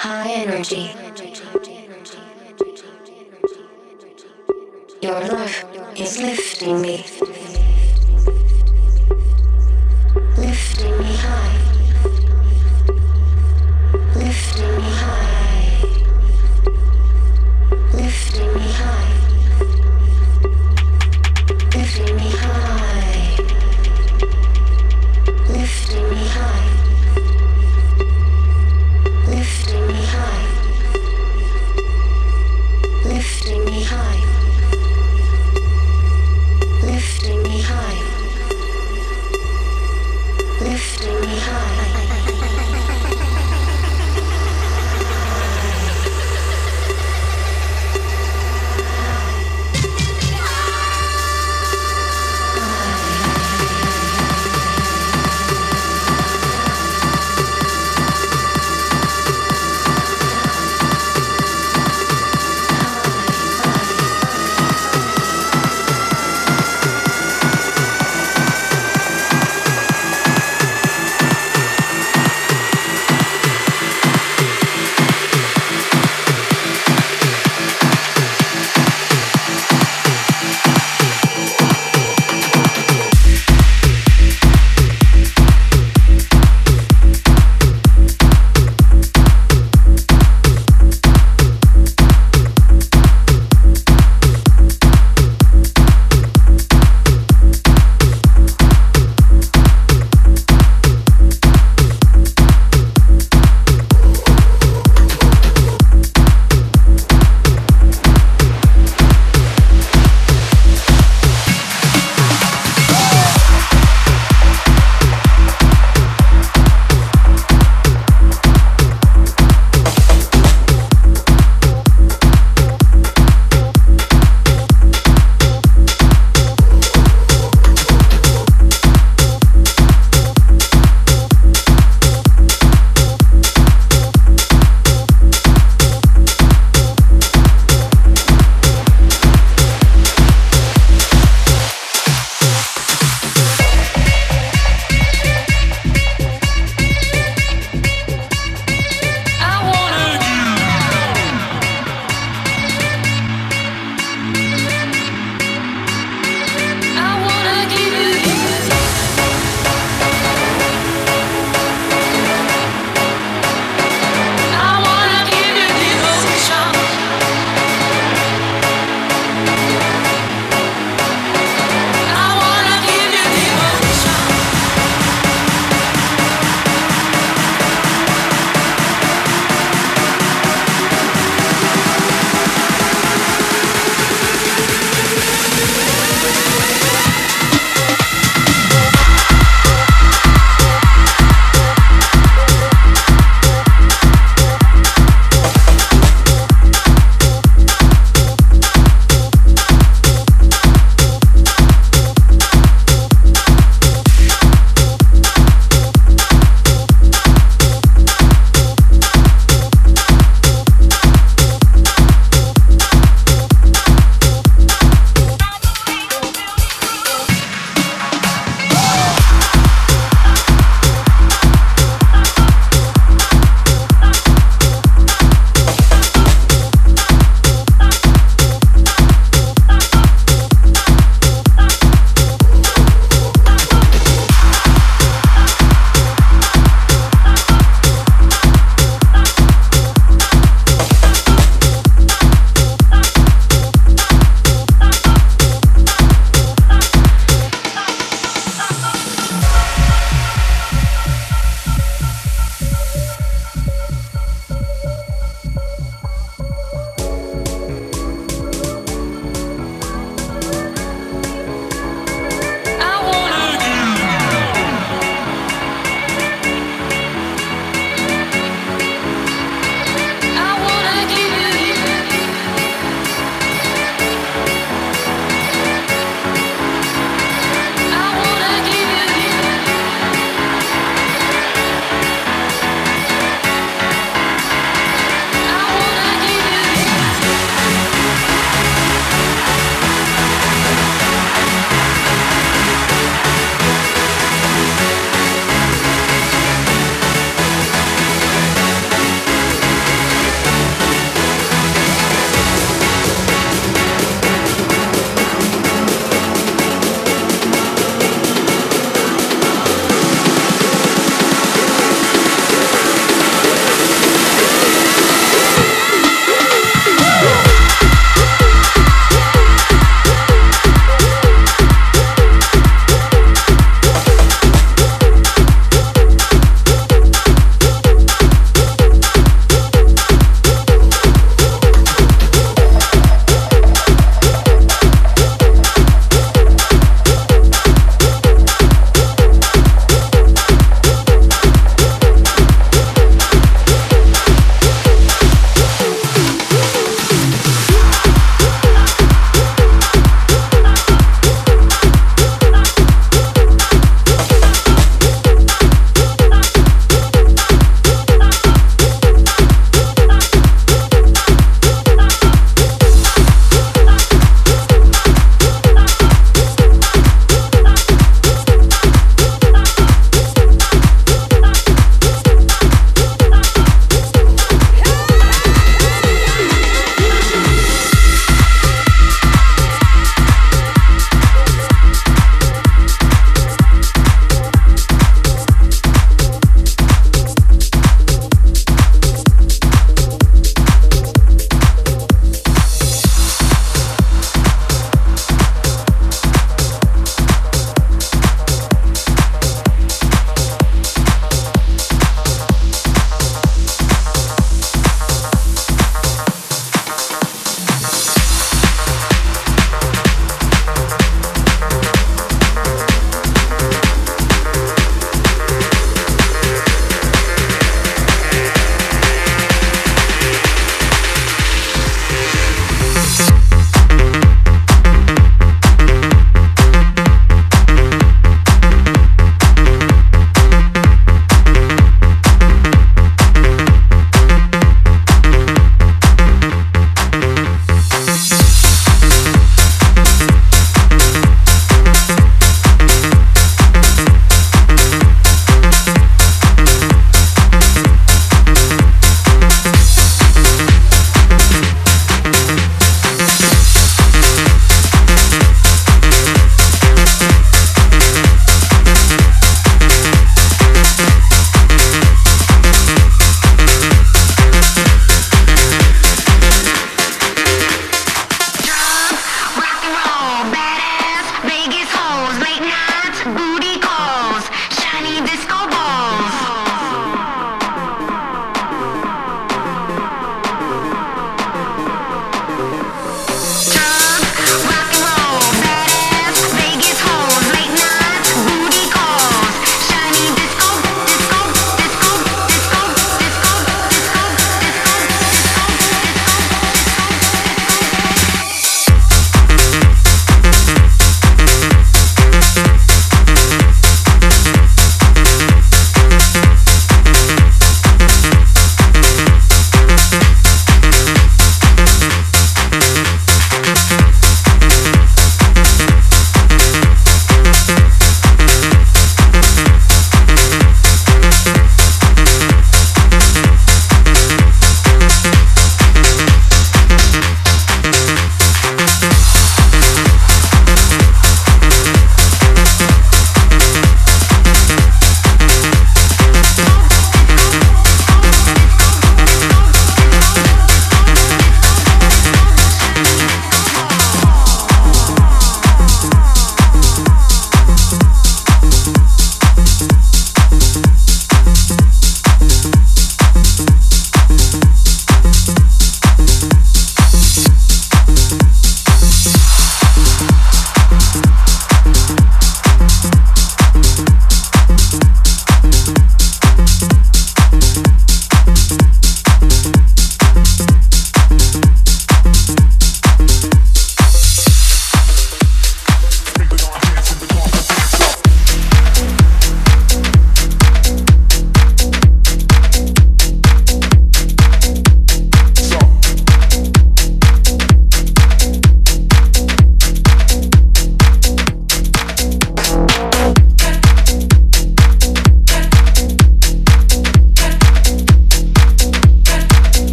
High energy. Your love is lifting me. Lifting me high.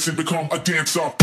dance and become a dancer.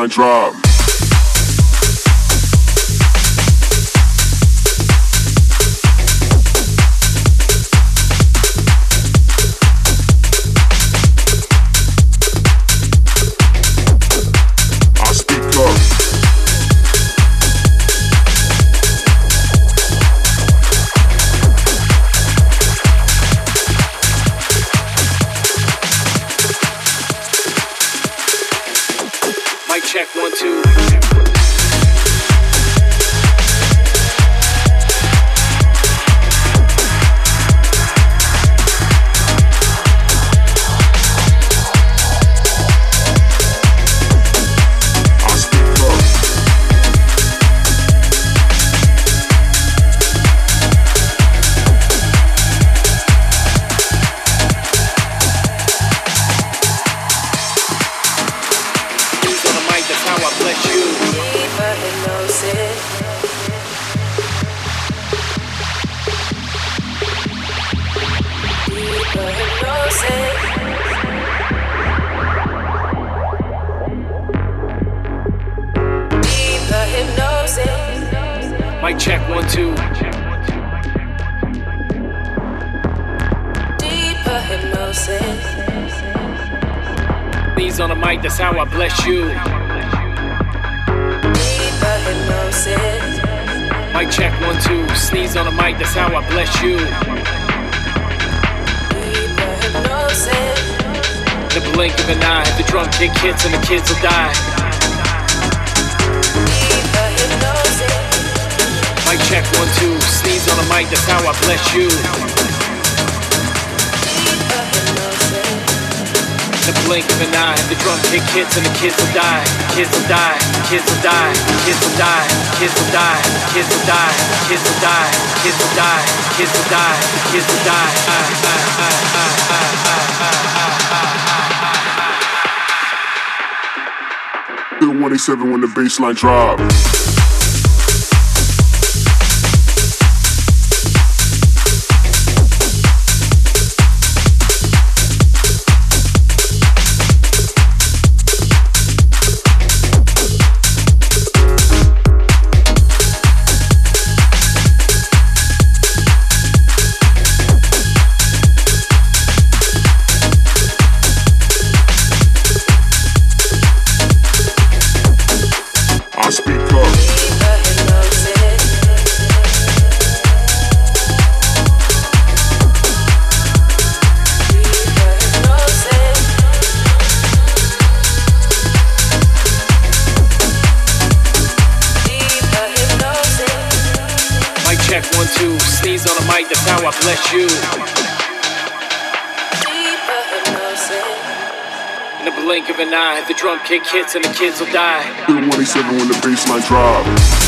I drive. will die, kids will die, kids will die, kids will die, kids will die, kids will die, kids will die, kids will die, kids will die, kids will die. One eight seven when the bassline drop. How I bless you. In the blink of an eye, the drum kick hits and the kids will die. Feel 187 when the bassline drop.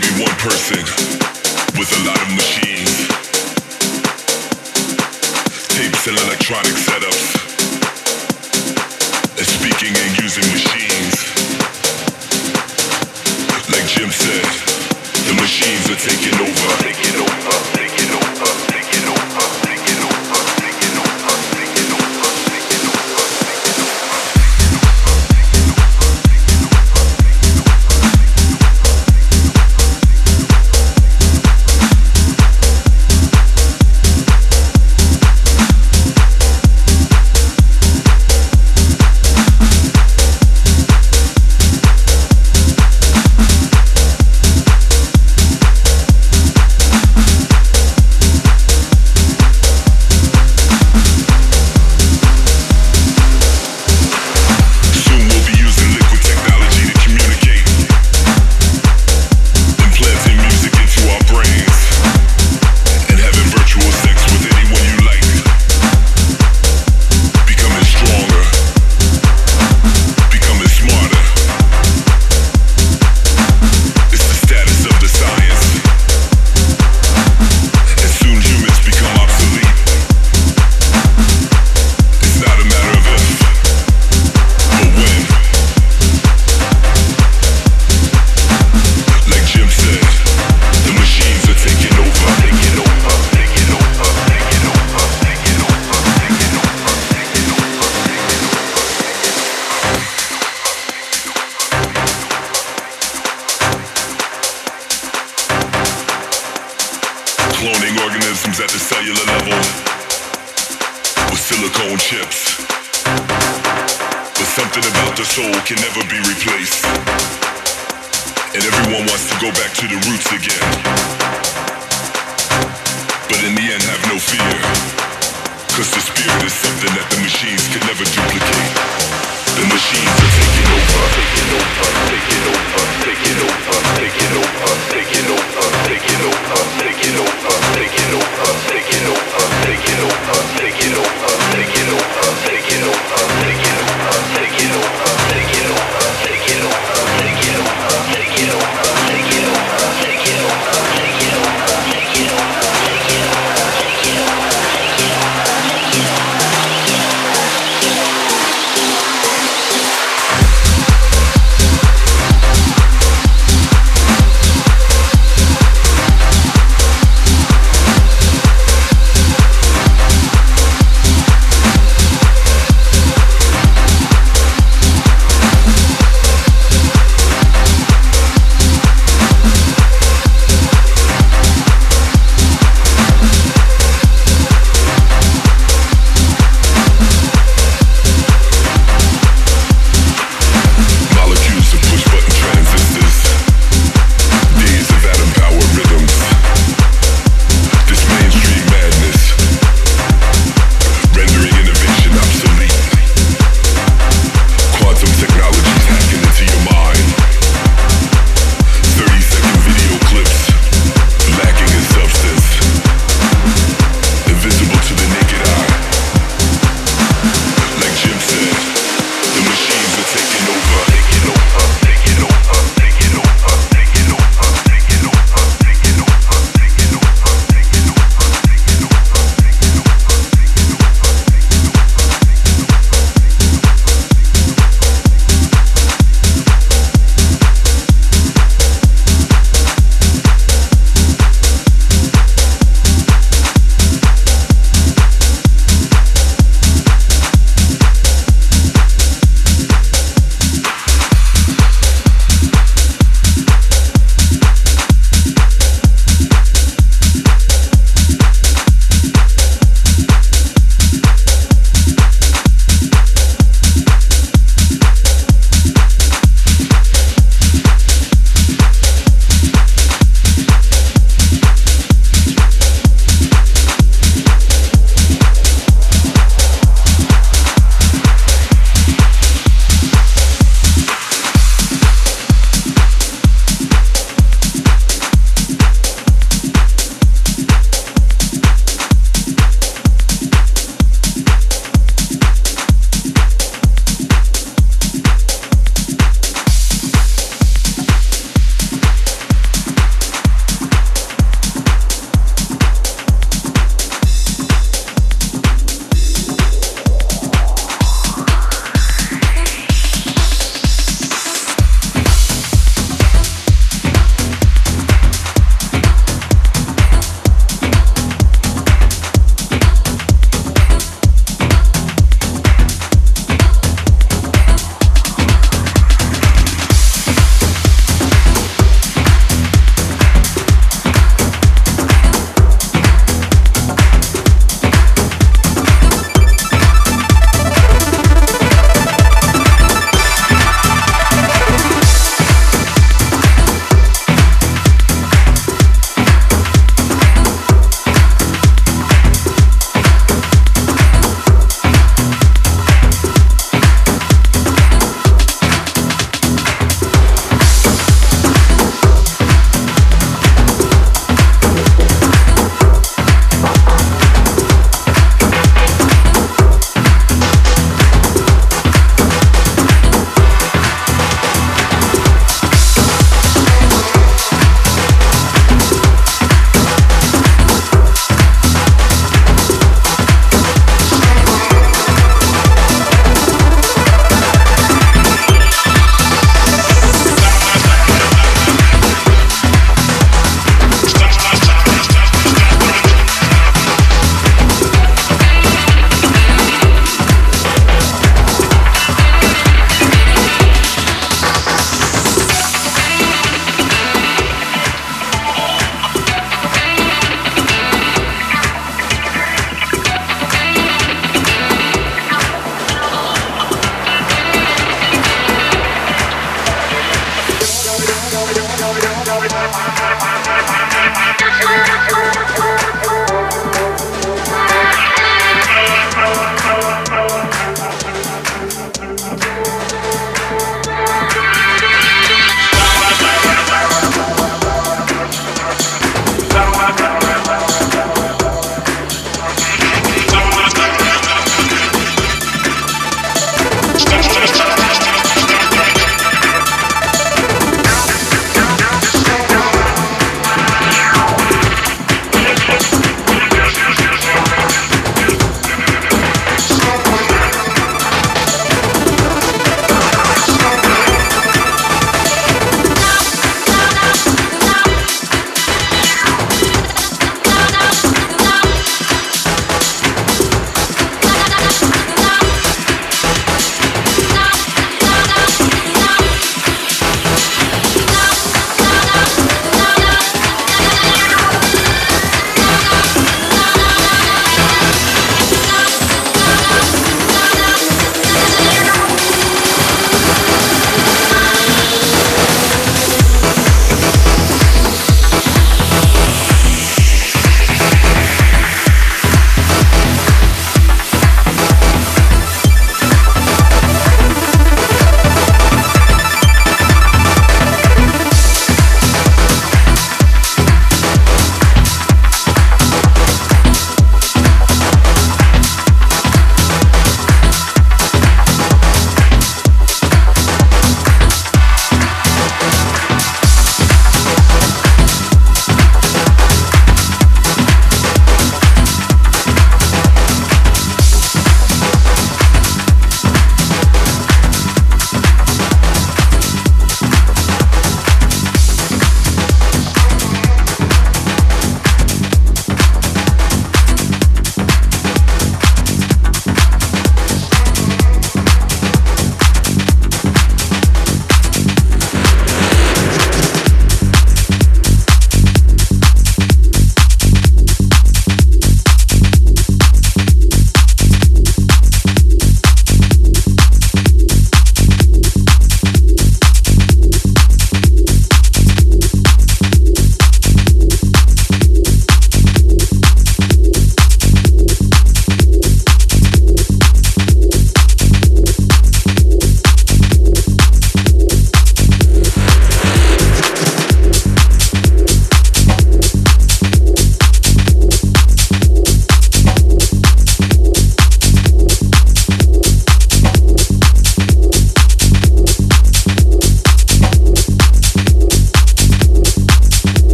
Maybe one person with a lot of machines, tapes and electronic setups, and speaking and using machines. Like Jim said, the machines are taking over. Taking over. Taking over. But in the end, have no fear. Cause the spirit is something that the machines can never duplicate. The machines are taking over, taking over, taking over, taking over, taking over, taking over, taking over, taking over, taking over, taking over, taking over, taking over, taking over, taking over, taking over, taking over,